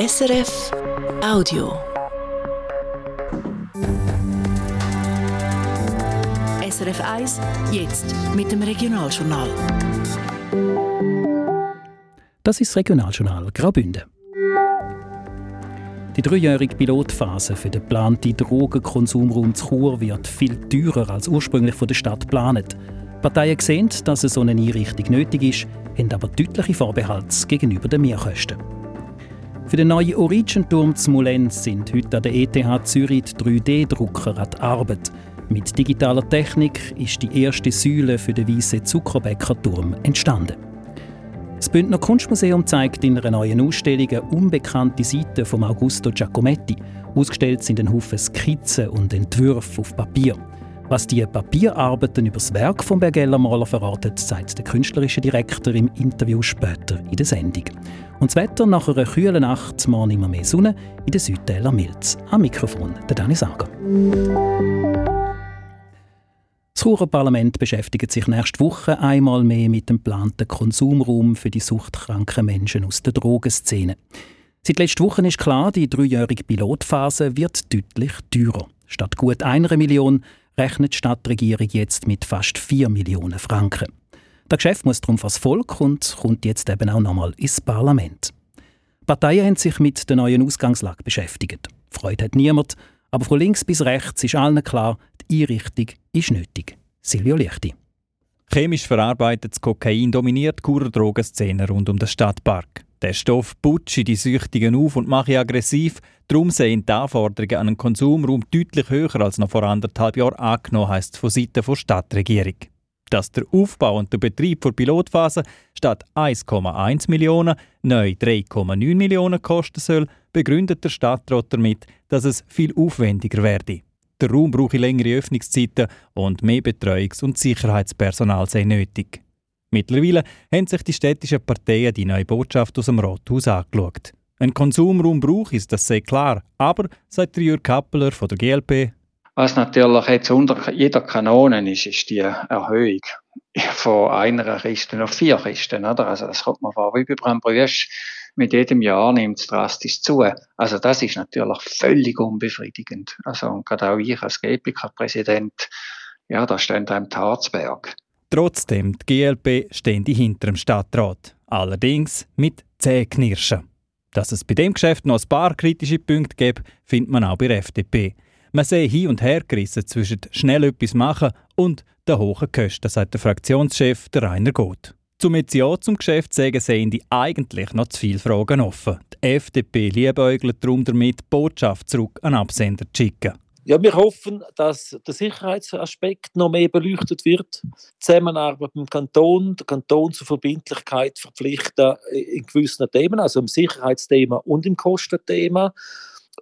SRF Audio. SRF 1, jetzt mit dem Regionaljournal. Das ist das Regionaljournal Graubünden. Die dreijährige Pilotphase für den geplanten Drogenkonsumraum zu Chur wird viel teurer als ursprünglich von der Stadt geplant. Parteien sehen, dass eine solche Einrichtung nötig ist, haben aber deutliche Vorbehalte gegenüber den Mehrkosten. Für den neuen Origin-Turm zu Mulenz sind heute an der ETH Zürich 3D-Drucker an die Arbeit. Mit digitaler Technik ist die erste Säule für den weißen Zuckerbäcker-Turm entstanden. Das Bündner Kunstmuseum zeigt in einer neuen Ausstellung eine unbekannte Seite von Augusto Giacometti. Ausgestellt sind ein Haufen Skizzen und Entwürfe auf Papier. Was die Papierarbeiten über das Werk von Bergeller Maler verratet, sagt der künstlerische Direktor im Interview später in der Sendung. Und das Wetter nach einer kühlen Nacht, morgen immer mehr Sonne, in den Südtäler Milz. Am Mikrofon der Dani Sager. Das Churer Parlament beschäftigt sich nächste Woche einmal mehr mit dem geplanten Konsumraum für die suchtkranken Menschen aus der Drogenszene. Seit letzter Woche ist klar, die dreijährige Pilotphase wird deutlich teurer. Statt gut einer Million rechnet die Stadtregierung jetzt mit fast 4 Millionen Franken. Das Geschäft muss darum vors Volk und kommt jetzt eben auch nochmal ins Parlament. Parteien haben sich mit der neuen Ausgangslage beschäftigt. Freude hat niemand, aber von links bis rechts ist allen klar, die Einrichtung ist nötig. Silvio Lichti. Chemisch verarbeitetes Kokain dominiert die Drogenszene rund um den Stadtpark. Der Stoff putscht die Süchtigen auf und macht aggressiv. Darum sehen die Anforderungen an einen Konsumraum deutlich höher als noch vor anderthalb Jahren angenommen, heisst von Seiten der Stadtregierung. Dass der Aufbau und der Betrieb der Pilotphase statt 1,1 Millionen neu 3,9 Millionen kosten soll, begründet der Stadtrat damit, dass es viel aufwendiger werde. Der Raum brauche längere Öffnungszeiten und mehr Betreuungs- und Sicherheitspersonal sei nötig. Mittlerweile haben sich die städtischen Parteien die neue Botschaft aus dem Rathaus angeschaut. Ein Konsumraum braucht ist das sehr klar, aber, sagt Jürg Kappeler von der GLP, was natürlich jetzt unter jeder Kanone ist, ist die Erhöhung von einer Kiste auf vier Kisten. Oder? Also das kommt man vor wie bei Brambrüsch. Mit jedem Jahr nimmt es drastisch zu. Also das ist natürlich völlig unbefriedigend. Also und gerade auch ich als GPK-Präsident, ja, da steht einem Tarzberg. Trotzdem, die GLP stehen hinter dem Stadtrat. Allerdings mit Zähknirschen. Dass es bei dem Geschäft noch ein paar kritische Punkte gibt, findet man auch bei der FDP. Man sehe hin und her gerissen zwischen schnell etwas machen und den hohen Kosten, sagt der Fraktionschef der Rainer Goth. Zum jetzt Ja zum Geschäft sagen sehen die eigentlich noch zu viele Fragen offen. Die FDP liebäugelt darum damit, die Botschaft zurück an Absender zu schicken. Ja, wir hoffen, dass der Sicherheitsaspekt noch mehr beleuchtet wird. Die Zusammenarbeit mit dem Kanton, der Kanton zur Verbindlichkeit verpflichten in gewissen Themen, also im Sicherheitsthema und im Kostenthema.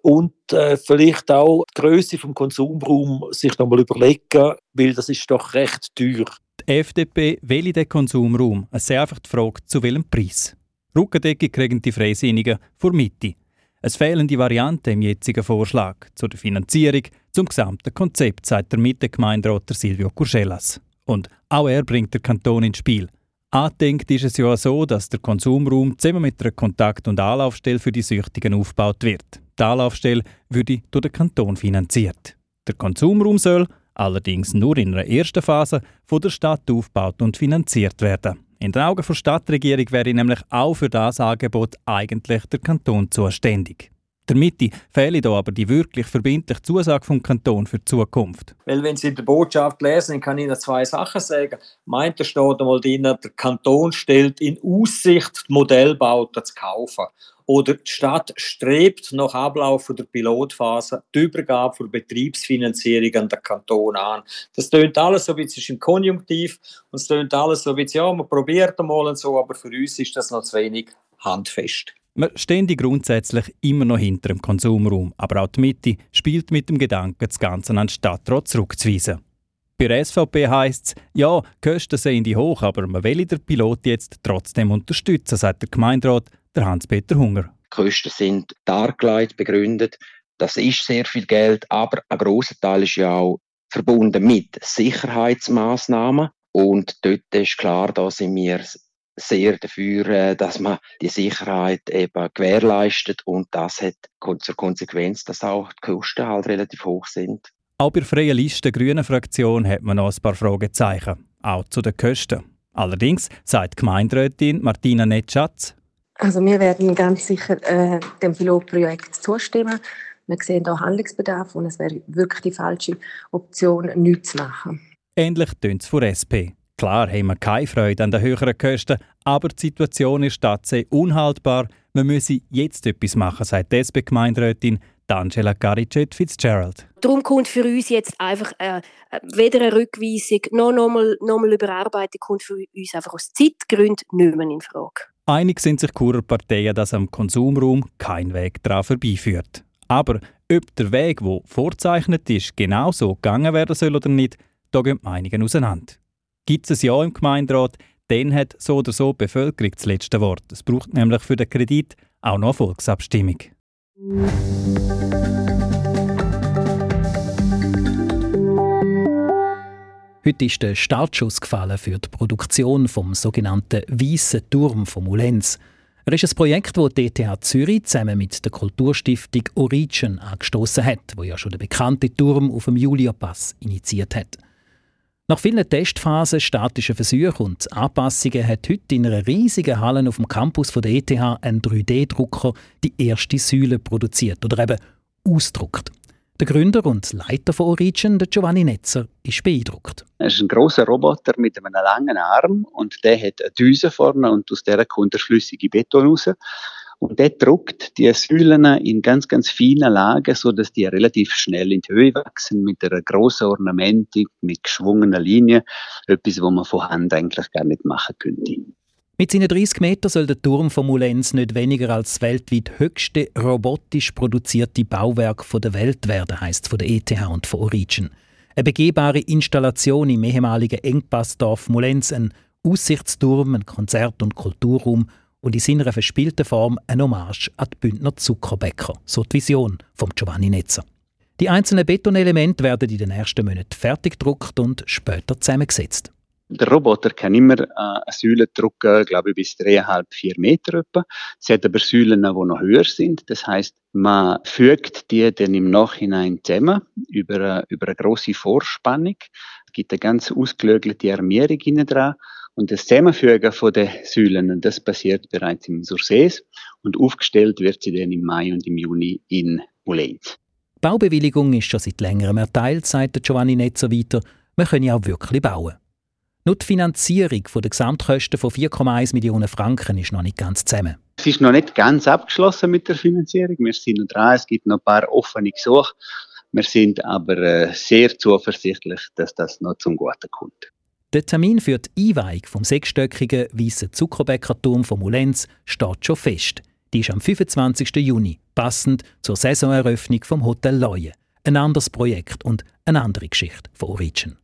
Und äh, vielleicht auch die Größe vom Konsumraum sich nochmal überlegen, weil das ist doch recht teuer. Die FDP will den Konsumraum. Es ist einfach die Frage, zu welchem Preis. Rückendecke kriegen die Freisinnigen vor Mitte. Es fehlen die Varianten im jetzigen Vorschlag zu der Finanzierung, zum gesamten Konzept, sagt der Mitte-Gemeinderat Silvio Curcellas. Und auch er bringt den Kanton ins Spiel. Angedenkt ist es ja so, dass der Konsumraum zusammen mit einer Kontakt- und Anlaufstelle für die Süchtigen aufgebaut wird. Die Anlaufstelle würde durch den Kanton finanziert. Der Konsumraum soll allerdings nur in einer ersten Phase von der Stadt aufgebaut und finanziert werden. In den Augen der Stadtregierung wäre nämlich auch für das Angebot eigentlich der Kanton zuständig. Der Mitte fehlt hier aber die wirklich verbindliche Zusage vom Kanton für die Zukunft. Weil wenn Sie die Botschaft lesen, kann ich Ihnen zwei Sachen sagen. Meint, da steht einmal drin, der Kanton stellt in Aussicht, Modellbauten zu kaufen. Oder die Stadt strebt nach Ablauf der Pilotphase die Übergabe von Betriebsfinanzierung an den Kanton an. Das tönt alles so wie es im Konjunktiv und es tönt alles so wie es, ja, man probiert einmal und so, aber für uns ist das noch zu wenig handfest. Wir stehen grundsätzlich immer noch hinter dem Konsumraum, aber auch die Mitte spielt mit dem Gedanken, das Ganze an den Stadtrat zurückzuweisen. Bei der SVP heisst es, ja, die Kosten seien die hoch, aber man will den Pilot jetzt trotzdem unterstützen, sagt der Gemeinderat der Hans-Peter Hunger. Die Kosten sind dargelegt, begründet. Das ist sehr viel Geld, aber ein großer Teil ist ja auch verbunden mit Sicherheitsmaßnahmen. Und dort ist klar, da sind wir sehr dafür, äh, dass man die Sicherheit eben gewährleistet und das hat zur Konsequenz, dass auch die Kosten halt relativ hoch sind. Auch bei der Freien Liste Grünen Fraktion hat man noch ein paar Fragezeichen, auch zu den Kosten. Allerdings sagt Gemeinderätin Martina Netschatz, also wir werden ganz sicher äh, dem Pilotprojekt zustimmen. Wir sehen da Handlungsbedarf und es wäre wirklich die falsche Option, nichts zu machen. Ähnlich tönt es von SP. Klar haben wir keine Freude an den höheren Kosten, aber die Situation ist tatsächlich unhaltbar. Wir müssen jetzt etwas machen, sagt die SP-Gemeinderätin Angela Garicet Fitzgerald. Darum kommt für uns jetzt einfach äh, weder eine Rückweisung noch nochmal noch mal Überarbeitung kommt für uns einfach aus Zeitgründen nicht mehr in Frage. Einig sind sich Churer Parteien, dass am Konsumraum kein Weg daran vorbeiführt. Aber ob der Weg, der vorzeichnet ist, genau so gegangen werden soll oder nicht, da gehen die Meinungen auseinander. Gibt es ein Ja im Gemeinderat, dann hat so oder so die Bevölkerung das letzte Wort. Es braucht nämlich für den Kredit auch noch eine Volksabstimmung. Heute ist der Startschuss gefallen für die Produktion vom sogenannten Weißen Turm von Mulenz. Er ist ein Projekt, das die ETH Zürich zusammen mit der Kulturstiftung Origin angestoßen hat, wo ja schon der bekannte Turm auf dem Julia-Pass initiiert hat. Nach vielen Testphasen, statischen Versuchen und Anpassungen hat heute in einer riesigen Halle auf dem Campus der ETH ein 3D-Drucker die erste Säule produziert oder eben ausdruckt. Der Gründer und Leiter von Origin, der Giovanni Netzer, ist beeindruckt. Es ist ein großer Roboter mit einem langen Arm und der hat eine Düse vorne und aus der kommt der flüssige Beton raus. Und der druckt die Säulen in ganz, ganz feinen Lagen, so dass die relativ schnell in die Höhe wachsen, mit einer grossen Ornamentik, mit geschwungenen Linien. Etwas, was man von Hand eigentlich gar nicht machen könnte. Mit seinen 30 Metern soll der Turm von Mulenz nicht weniger als das weltweit höchste robotisch produzierte Bauwerk der Welt werden, heisst es von der ETH und von Origin. Eine begehbare Installation im ehemaligen Engpassdorf Mulenz, ein Aussichtsturm, ein Konzert- und Kulturraum und in seiner verspielten Form ein Hommage an die Bündner Zuckerbäcker, so die Vision von Giovanni Netzer. Die einzelnen Betonelemente werden in den ersten Monaten fertiggedruckt und später zusammengesetzt. Der Roboter kann immer äh, eine Säule drucken, glaube ich, bis dreieinhalb, vier Meter etwa. Es hat aber Säulen, die noch höher sind. Das heißt, man fügt die dann im Nachhinein zusammen über, eine, über eine grosse Vorspannung. Es gibt eine ganz ausgelögelte Armierung dran. Und das Zusammenfügen von den Säulen, das passiert bereits im Sursees und aufgestellt wird sie dann im Mai und im Juni in Mulenz. Die Baubewilligung ist schon seit längerem erteilt, sagt Giovanni Netzer weiter. Man könne auch wirklich bauen. Nur die Finanzierung der Gesamtkosten von 4,1 Millionen Franken ist noch nicht ganz zusammen. Es ist noch nicht ganz abgeschlossen mit der Finanzierung. Wir sind noch dran. Es gibt noch ein paar offene Gesuche. Wir sind aber äh, sehr zuversichtlich, dass das noch zum Guten kommt. Der Termin für die Einweihung vom sechsstöckigen weißen Zuckerbäckerturm von Mulenz steht schon fest. Die ist am 25. Juni, passend zur Saisoneröffnung vom Hotel Leue. Ein anderes Projekt und eine andere Geschichte von Origin.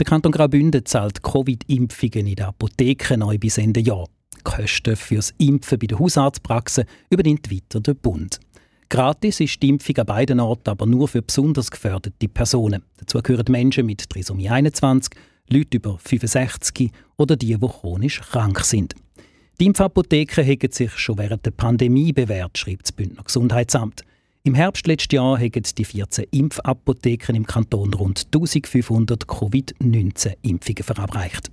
Der Kanton Graubünden zahlt Covid-Impfungen in den Apotheken neu bis Ende Jahr. Die Kosten für das Impfen bei den Hausarztpraxen übernimmt weiter der Bund. Gratis ist die Impfung an beiden Orten aber nur für besonders gefährdete Personen. Dazu gehören Menschen mit Trisomie 21, Leute über 65 oder die, die chronisch krank sind. Die Impfapotheken haben sich schon während der Pandemie bewährt, schreibt das Bündner Gesundheitsamt. Im Herbst letzten Jahr haben die 14 Impfapotheken im Kanton rund 1500 Covid-19-Impfungen verabreicht.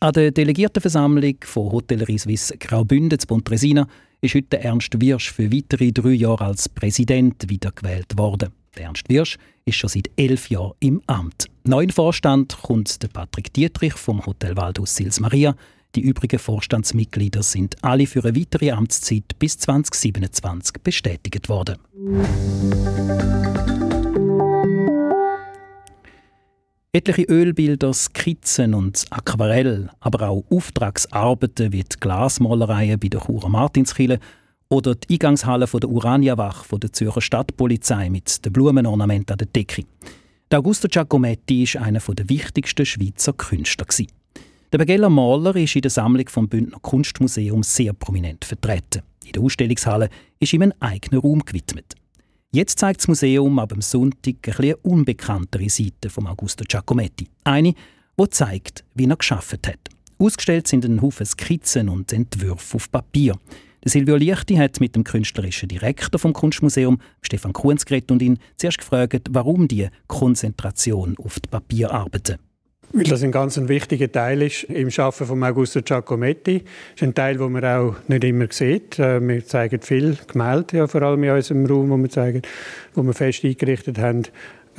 An der Delegiertenversammlung von Hotellerie Suisse Graubünden zu Pontresina ist heute Ernst Wirsch für weitere drei Jahre als Präsident wiedergewählt worden. Ernst Wirsch ist schon seit elf Jahren im Amt. Neu in Vorstand kommt der Patrick Dietrich vom Hotel Waldhaus Sils Maria. Die übrigen Vorstandsmitglieder sind alle für eine weitere Amtszeit bis 2027 bestätigt worden. Etliche Ölbilder, Skizzen und Aquarell, aber auch Auftragsarbeiten wie die Glasmalereien bei der Churer Martinskille oder die Eingangshalle der Uraniawach der Zürcher Stadtpolizei mit den Blumenornamenten an der Decke. Der Augusto Giacometti war einer der wichtigsten Schweizer Künstler. Der Begeller Maler ist in der Sammlung vom Bündner Kunstmuseum sehr prominent vertreten. In der Ausstellungshalle ist ihm ein eigener Raum gewidmet. Jetzt zeigt das Museum ab dem Sonntag eine unbekanntere Seite von Augusto Giacometti. Eine, die zeigt, wie er geschafft hat. Ausgestellt sind ein Haufen Skizzen und Entwürfe auf Papier. Silvio Lichti hat mit dem künstlerischen Direktor vom Kunstmuseum, Stefan Kunz, geredet und ihn zuerst gefragt, warum die Konzentration auf die Papierarbeiten. Weil das ein ganz wichtiger Teil ist im Schaffen von Augusto Giacometti. Das ist ein Teil, den man auch nicht immer sieht. Äh, wir zeigen viel Gemälde, ja, vor allem in unserem Raum, wo wir zeigen, wo wir fest eingerichtet haben.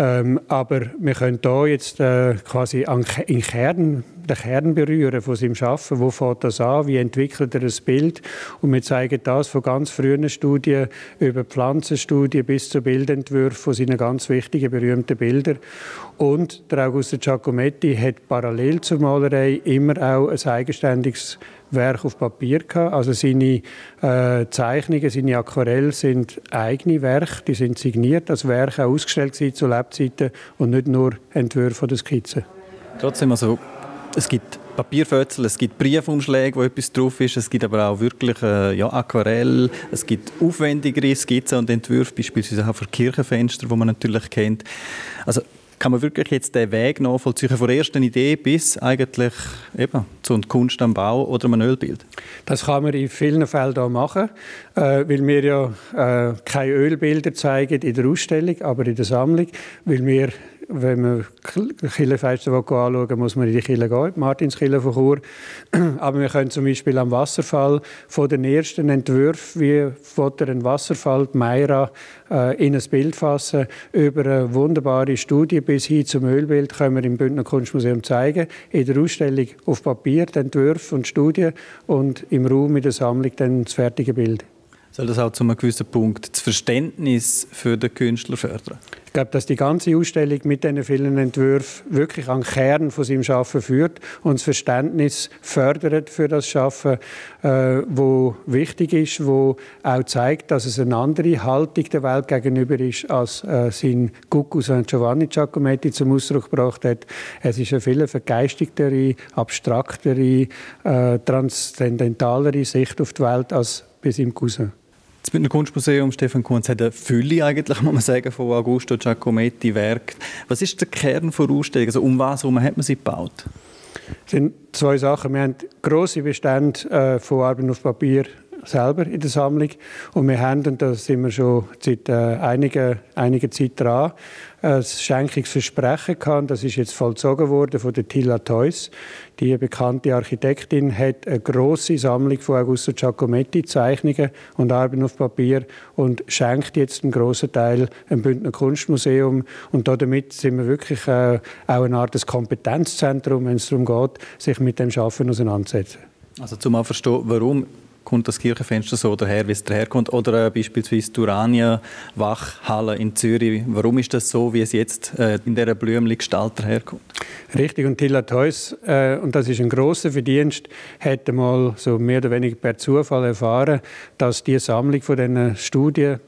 Ähm, aber wir können hier jetzt äh, quasi an, in Kern, den Kern berühren von seinem Schaffen. Wo fängt das an? Wie entwickelt er das Bild? Und wir zeigen das von ganz frühen Studien über Pflanzenstudien bis zu Bildentwürfen von seinen ganz wichtigen, berühmten Bildern. Und der Augusto Giacometti hat parallel zur Malerei immer auch ein eigenständiges Werk auf Papier gehabt. Also seine äh, Zeichnungen, seine Aquarelle sind eigene Werke, die sind signiert als Werke ausgestellt zu Lebzeiten und nicht nur Entwürfe oder Skizzen. Trotzdem, also es gibt Papierfötzel, es gibt Briefumschläge, wo etwas drauf ist, es gibt aber auch wirklich äh, ja, Aquarell, es gibt aufwendigere Skizzen und Entwürfe, beispielsweise auch für Kirchenfenster, wo man natürlich kennt. Also kann man wirklich jetzt den Weg nachvollziehen von der ersten Idee bis eigentlich eben zur Kunst am Bau oder einem Ölbild? Das kann man in vielen Fällen hier machen, äh, weil wir ja äh, keine Ölbilder zeigen in der Ausstellung, aber in der Sammlung, weil wir wenn man Kirchenfeste anschauen muss man in die Kirche gehen, Martinskirche von Chur. Aber wir können zum Beispiel am Wasserfall von den ersten Entwürfen, wie von ein Wasserfall, die Meira, äh, in ein Bild fassen. Über eine wunderbare Studie bis hin zum Ölbild können wir im Bündner Kunstmuseum zeigen. In der Ausstellung auf Papier die Entwürfe und Studien und im Raum in der Sammlung dann das fertige Bild. Soll das auch zu einem gewissen Punkt das Verständnis für den Künstler fördern? Ich glaube, dass die ganze Ausstellung mit diesen vielen Entwürfen wirklich an den Kern von seinem Schaffen führt und das Verständnis fördert für das Schaffen, äh, wo wichtig ist, wo auch zeigt, dass es eine andere Haltung der Welt gegenüber ist, als äh, sein Cucco San Giovanni Giacometti zum Ausdruck gebracht hat. Es ist eine viel vergeistigtere, abstraktere, äh, transzendentalere Sicht auf die Welt als bei seinem Cousin. Das Bündner Kunstmuseum Stefan Kunz hat eine Fülle eigentlich, muss man sagen, von Augusto Giacometti Werk. Was ist der Kern der Ausstellung? Also um was herum hat man sie gebaut? Es sind zwei Sachen. Wir haben grosse Bestände äh, von Arbeiten auf Papier selber in der Sammlung. Und wir haben, und da sind wir schon seit äh, einiger, einiger Zeit dran, ein Schenkungsversprechen gehabt. Das ist jetzt vollzogen worden von der Tilla Theus. Die bekannte Architektin hat eine große Sammlung von Augusto Giacometti Zeichnungen und Arbeiten auf Papier und schenkt jetzt einen großen Teil im Bündner Kunstmuseum. Und damit sind wir wirklich äh, auch eine Art des Kompetenzzentrum, wenn es darum geht, sich mit dem Schaffen auseinanderzusetzen. Also zum verstehen, warum kommt das Kirchenfenster so daher, wie es daherkommt. Oder äh, beispielsweise die Urania Wachhalle in Zürich. Warum ist das so, wie es jetzt äh, in dieser blümlichen Gestalt daherkommt? Richtig, und Tilla Theus, äh, und das ist ein großer Verdienst, hat einmal so mehr oder weniger per Zufall erfahren, dass die Sammlung von diesen Studien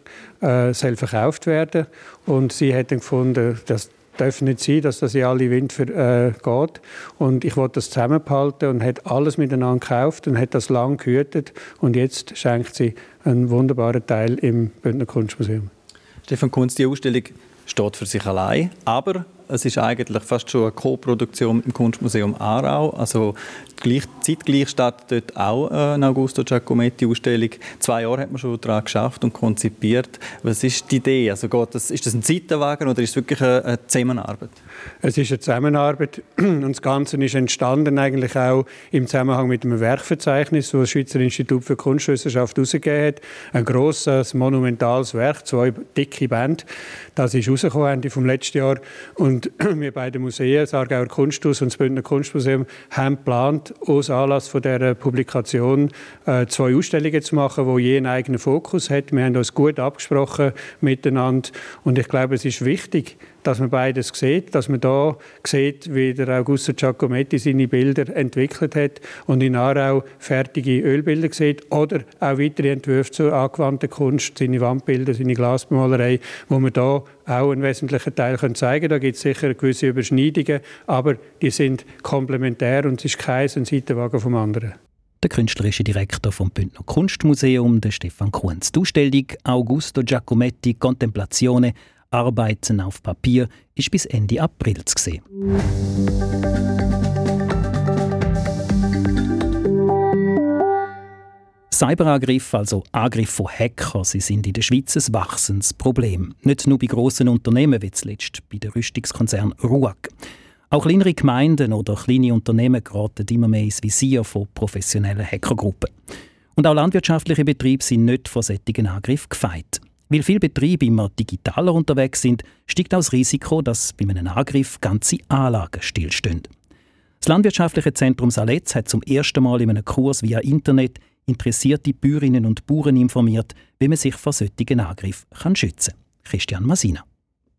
äh, soll verkauft werden und sie hat dann gefunden, dass darf nicht sein, dass das in alle Wind für, äh, geht. Und ich wollte das zusammenhalten und hat alles miteinander gekauft und hat das lang gehütet. Und jetzt schenkt sie einen wunderbaren Teil im Bündner Kunstmuseum. Stefan Kunz, die Ausstellung steht für sich allein, aber es ist eigentlich fast schon eine Co-Produktion im Kunstmuseum Aarau. Also gleich, zeitgleich startet dort auch eine Augusto Giacometti-Ausstellung. Zwei Jahre hat man schon daran geschafft und konzipiert. Was ist die Idee? Also geht ist das ein Zeitenwagen oder ist es wirklich eine Zusammenarbeit? Es ist eine Zusammenarbeit und das Ganze ist entstanden eigentlich auch im Zusammenhang mit einem Werkverzeichnis, das das Schweizer Institut für Kunstwissenschaft herausgegeben hat. Ein grosses, monumentales Werk, zwei dicke Bände. Das ist rausgekommen Ende vom letzten Jahr und wir beide Museen, das Aargauer Kunsthaus und das Bündner Kunstmuseum, haben geplant, aus Anlass von dieser Publikation äh, zwei Ausstellungen zu machen, wo je einen eigenen Fokus hat. Wir haben uns gut abgesprochen miteinander und ich glaube, es ist wichtig, dass man beides sieht, dass man da sieht, wie der Augusto Giacometti seine Bilder entwickelt hat und in Aarau fertige Ölbilder sieht oder auch weitere Entwürfe zur angewandten Kunst, seine Wandbilder, seine Glasmalerei, wo man da auch einen wesentlichen Teil können zeigen Da gibt es sicher gewisse Überschneidungen, aber die sind komplementär und es ist kein Seitenwagen vom anderen. der künstlerische Direktor vom Bündner Kunstmuseum, der Stefan Kunz. Die Ausstellung Augusto Giacometti Contemplazione Arbeiten auf Papier ist bis Ende April zu sehen. Cyberangriffe, also Angriffe von Hackern, sie sind in der Schweiz ein wachsendes Problem. Nicht nur bei grossen Unternehmen wie zuletzt bei der Rüstungskonzern RUAG. Auch kleinere Gemeinden oder kleine Unternehmen geraten immer mehr ins Visier von professionellen Hackergruppen. Und auch landwirtschaftliche Betriebe sind nicht von solchen Angriffen gefeit. Weil viele Betriebe immer digitaler unterwegs sind, steigt auch das Risiko, dass bei einem Angriff ganze Anlagen stillstehen. Das Landwirtschaftliche Zentrum Saletz hat zum ersten Mal in einem Kurs via Internet interessierte Bäuerinnen und Bauern informiert, wie man sich vor solchen Angriffen schützen kann. Christian Masina.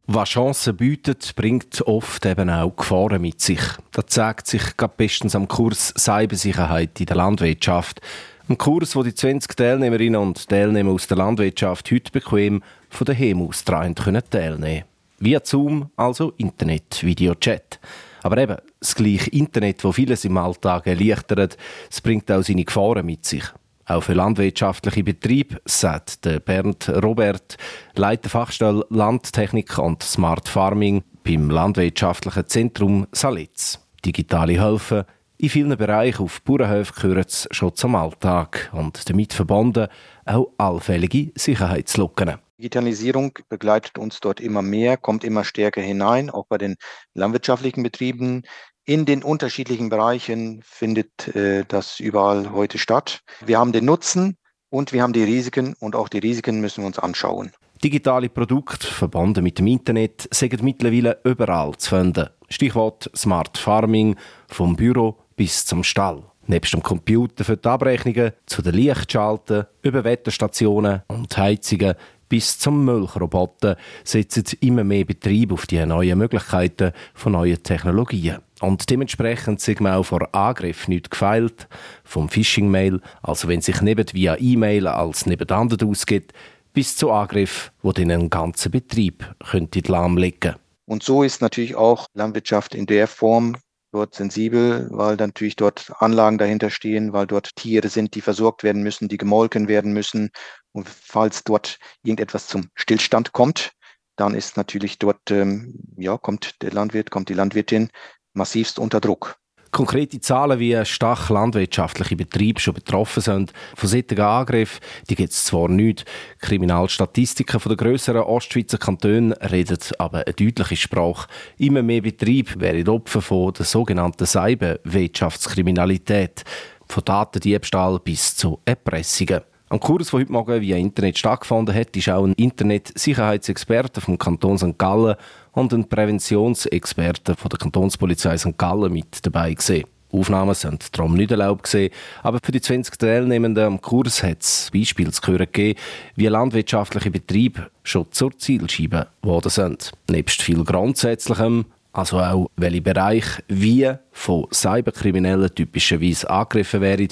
Was Chancen bietet, bringt oft eben auch Gefahren mit sich. Das zeigt sich bestens am Kurs Cybersicherheit in der Landwirtschaft. Ein Kurs, wo die 20 Teilnehmerinnen und Teilnehmer aus der Landwirtschaft heute bequem von daheim aus teilnehmen können. Via Zoom, also Internet, Videochat. Aber eben, das gleiche Internet, das vieles im Alltag erleichtert, bringt auch seine Gefahren mit sich. Auch für landwirtschaftliche Betriebe, sagt der Bernd Robert, Leiter Fachstelle Landtechnik und Smart Farming beim Landwirtschaftlichen Zentrum Salitz. Digitale Hilfe in vielen Bereichen auf Bauernhöfen gehören schon zum Alltag und damit verbunden auch allfällige Sicherheitslücken. Digitalisierung begleitet uns dort immer mehr, kommt immer stärker hinein, auch bei den landwirtschaftlichen Betrieben. In den unterschiedlichen Bereichen findet äh, das überall heute statt. Wir haben den Nutzen und wir haben die Risiken und auch die Risiken müssen wir uns anschauen. Digitale Produkte verbunden mit dem Internet sind mittlerweile überall zu finden. Stichwort Smart Farming vom Büro bis zum Stall. Nebst dem Computer für die Abrechnungen, zu den Lichtschalten, über Wetterstationen und Heizungen bis zum Milchroboter setzen immer mehr Betriebe auf die neuen Möglichkeiten von neuen Technologien. Und dementsprechend sind wir auch vor Angriff nicht gefeilt, vom Phishing-Mail, also wenn sich neben via E-Mail als nebeneinander ausgeht, bis zu Angriff, wo den einen ganzen Betrieb könnte lahmlegen. Und so ist natürlich auch Landwirtschaft in der Form dort sensibel, weil natürlich dort Anlagen dahinter stehen, weil dort Tiere sind, die versorgt werden müssen, die gemolken werden müssen. Und falls dort irgendetwas zum Stillstand kommt, dann ist natürlich dort, ähm, ja, kommt der Landwirt, kommt die Landwirtin massivst unter Druck. Konkrete Zahlen, wie stark landwirtschaftliche Betriebe schon betroffen sind von solchen Angriffen, die gibt es zwar nicht. Kriminalstatistiken von den grösseren Ostschweizer Kantonen reden aber eine deutliche Sprache. Immer mehr Betriebe wären Opfer von der sogenannten Cyberwirtschaftskriminalität, von Datendiebstahl bis zu Erpressungen. Am Kurs, der heute Morgen via Internet stattgefunden hat, ist auch ein Internet-Sicherheitsexperte vom Kanton St. Gallen und ein Präventionsexperte von der Kantonspolizei St. Gallen mit dabei gesehen. Aufnahmen sind darum nicht erlaubt gesehen, aber für die 20 Teilnehmenden am Kurs hat es Beispiele zu hören gegeben, wie landwirtschaftliche Betriebe schon zur Zielscheibe geworden sind. Nebst viel Grundsätzlichem, also auch welche Bereiche wie von Cyberkriminellen typischerweise angegriffen werden,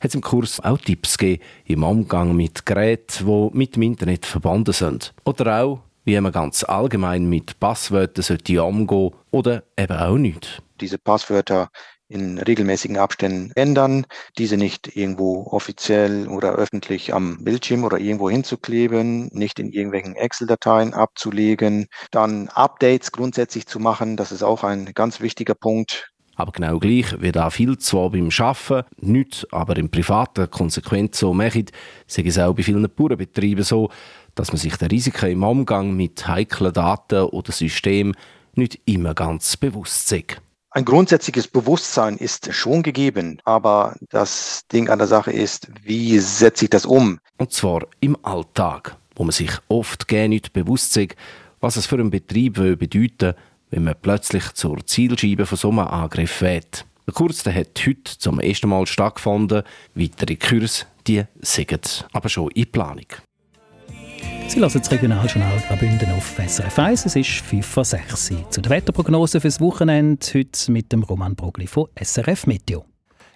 hat es im Kurs auch Tipps gegeben im Umgang mit Geräten, die mit dem Internet verbunden sind. Oder auch, wie man ganz allgemein mit Passwörtern sollte umgehen oder eben auch nicht. Diese Passwörter in regelmäßigen Abständen ändern, diese nicht irgendwo offiziell oder öffentlich am Bildschirm oder irgendwo hinzukleben, nicht in irgendwelchen Excel-Dateien abzulegen, dann Updates grundsätzlich zu machen, das ist auch ein ganz wichtiger Punkt. Aber genau gleich wie da viel zwar beim Arbeiten, nicht aber im Privaten konsequent so macht, sei es auch bei vielen Bauernbetrieben so, dass man sich der Risiken im Umgang mit heiklen Daten oder Systemen nicht immer ganz bewusst ist. Ein grundsätzliches Bewusstsein ist schon gegeben, aber das Ding an der Sache ist, wie setze ich das um? Und zwar im Alltag, wo man sich oft gerne nicht bewusst ist, was es für einen Betrieb bedeuten wenn man plötzlich zur Zielscheibe von so einem Angriff wird. Der Kurs der hat heute zum ersten Mal stattgefunden. Weitere Kurse, die sind aber schon in Planung. Sie lassen das Regionaljournal Graubünden auf SRF 1. Es ist 5 vor 6 Zu der Wetterprognose fürs Wochenende heute mit dem Roman Brogli von SRF Meteo.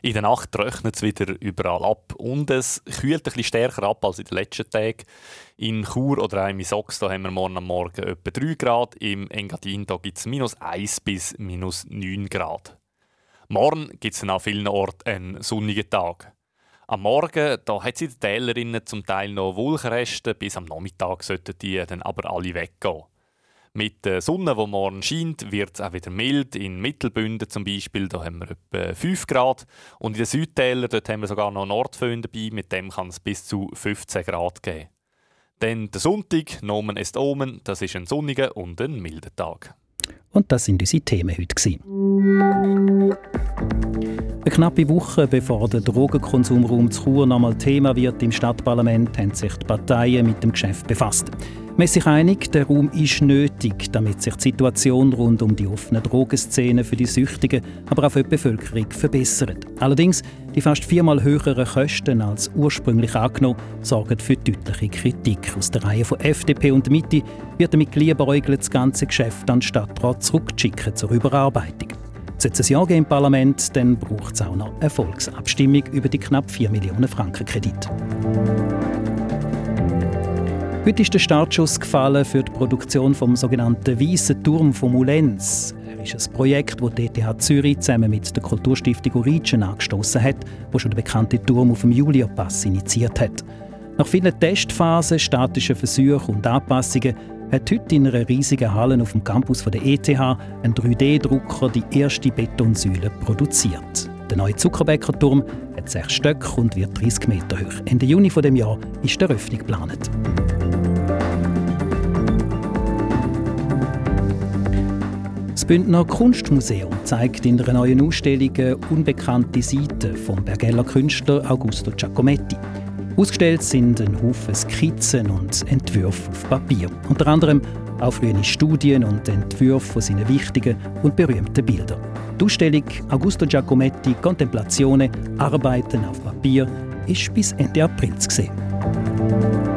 In der Nacht trocknet es wieder überall ab und es kühlt bisschen stärker ab als in den letzten Tagen. In Chur oder auch in Misox da haben wir morgen am Morgen etwa 3 Grad, im Engadin gibt es minus 1 bis minus 9 Grad. Morgen gibt es an vielen Orten einen sonnigen Tag. Am Morgen da hat sie die Tälerinnen zum Teil noch Wolkenreste, bis am Nachmittag sollten die dann aber alle weggehen. Mit der Sonne, die morgen scheint, wird es auch wieder mild. In Mittelbünden zum Beispiel, da haben wir etwa 5 Grad. Und in den Südtälern haben wir sogar noch Nordföhn dabei, mit dem kann es bis zu 15 Grad geben. Dann der Sonntag, Nomen est Omen, das ist ein sonniger und ein milder Tag. Und das sind unsere Themen heute. Eine knappe Woche bevor der Drogenkonsumraum zu Chur nochmal Thema wird im Stadtparlament, haben sich die Parteien mit dem Geschäft befasst. Man ist sich einig, der Raum ist nötig, damit sich die Situation rund um die offenen Drogenszenen für die Süchtigen, aber auch für die Bevölkerung verbessert. Allerdings, die fast viermal höheren Kosten als ursprünglich angenommen, sorgen für deutliche Kritik. Aus der Reihe von FDP und Mitte wird damit liebäugelt, das ganze Geschäft an den Stadtrat zurückzuschicken zur Überarbeitung. Sollte es Ja geben im Parlament, dann braucht es auch noch eine Volksabstimmung über die knapp 4 Millionen Franken Kredit. Heute ist der Startschuss gefallen für die Produktion vom sogenannten Weißen Turm von Mulenz. Er ist ein Projekt, das die ETH Zürich zusammen mit der Kulturstiftung Origin angestoßen hat, wo schon der bekannte Turm auf dem Julia-Pass initiiert hat. Nach vielen Testphasen, statischen Versuchen und Anpassungen hat heute in einer riesigen Halle auf dem Campus der ETH ein 3D-Drucker die erste Betonsäule produziert. Der neue Zuckerbäckerturm hat sechs Stöcke und wird 30 Meter hoch. Ende Juni dieses Jahr ist die Eröffnung geplant. Das Bündner Kunstmuseum zeigt in einer neuen Ausstellung eine unbekannte Seite vom Bergeller Künstler Augusto Giacometti. Ausgestellt sind ein Haufen Skizzen und Entwürfe auf Papier. Unter anderem frühe Studien und Entwürfe von seinen wichtigen und berühmten Bildern. Die Ausstellung Augusto Giacometti Contemplazione Arbeiten auf Papier ist bis Ende April zu sehen.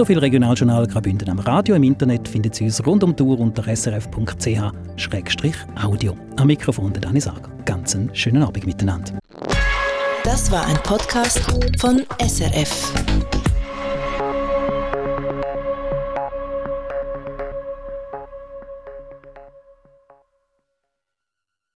So viel Regionaljournal Graubünden am Radio. Im Internet findet Sie uns rund um die Uhr unter srf.ch-audio. Am Mikrofon der Dani Sager. Ganz einen schönen Abend miteinander. Das war ein Podcast von SRF.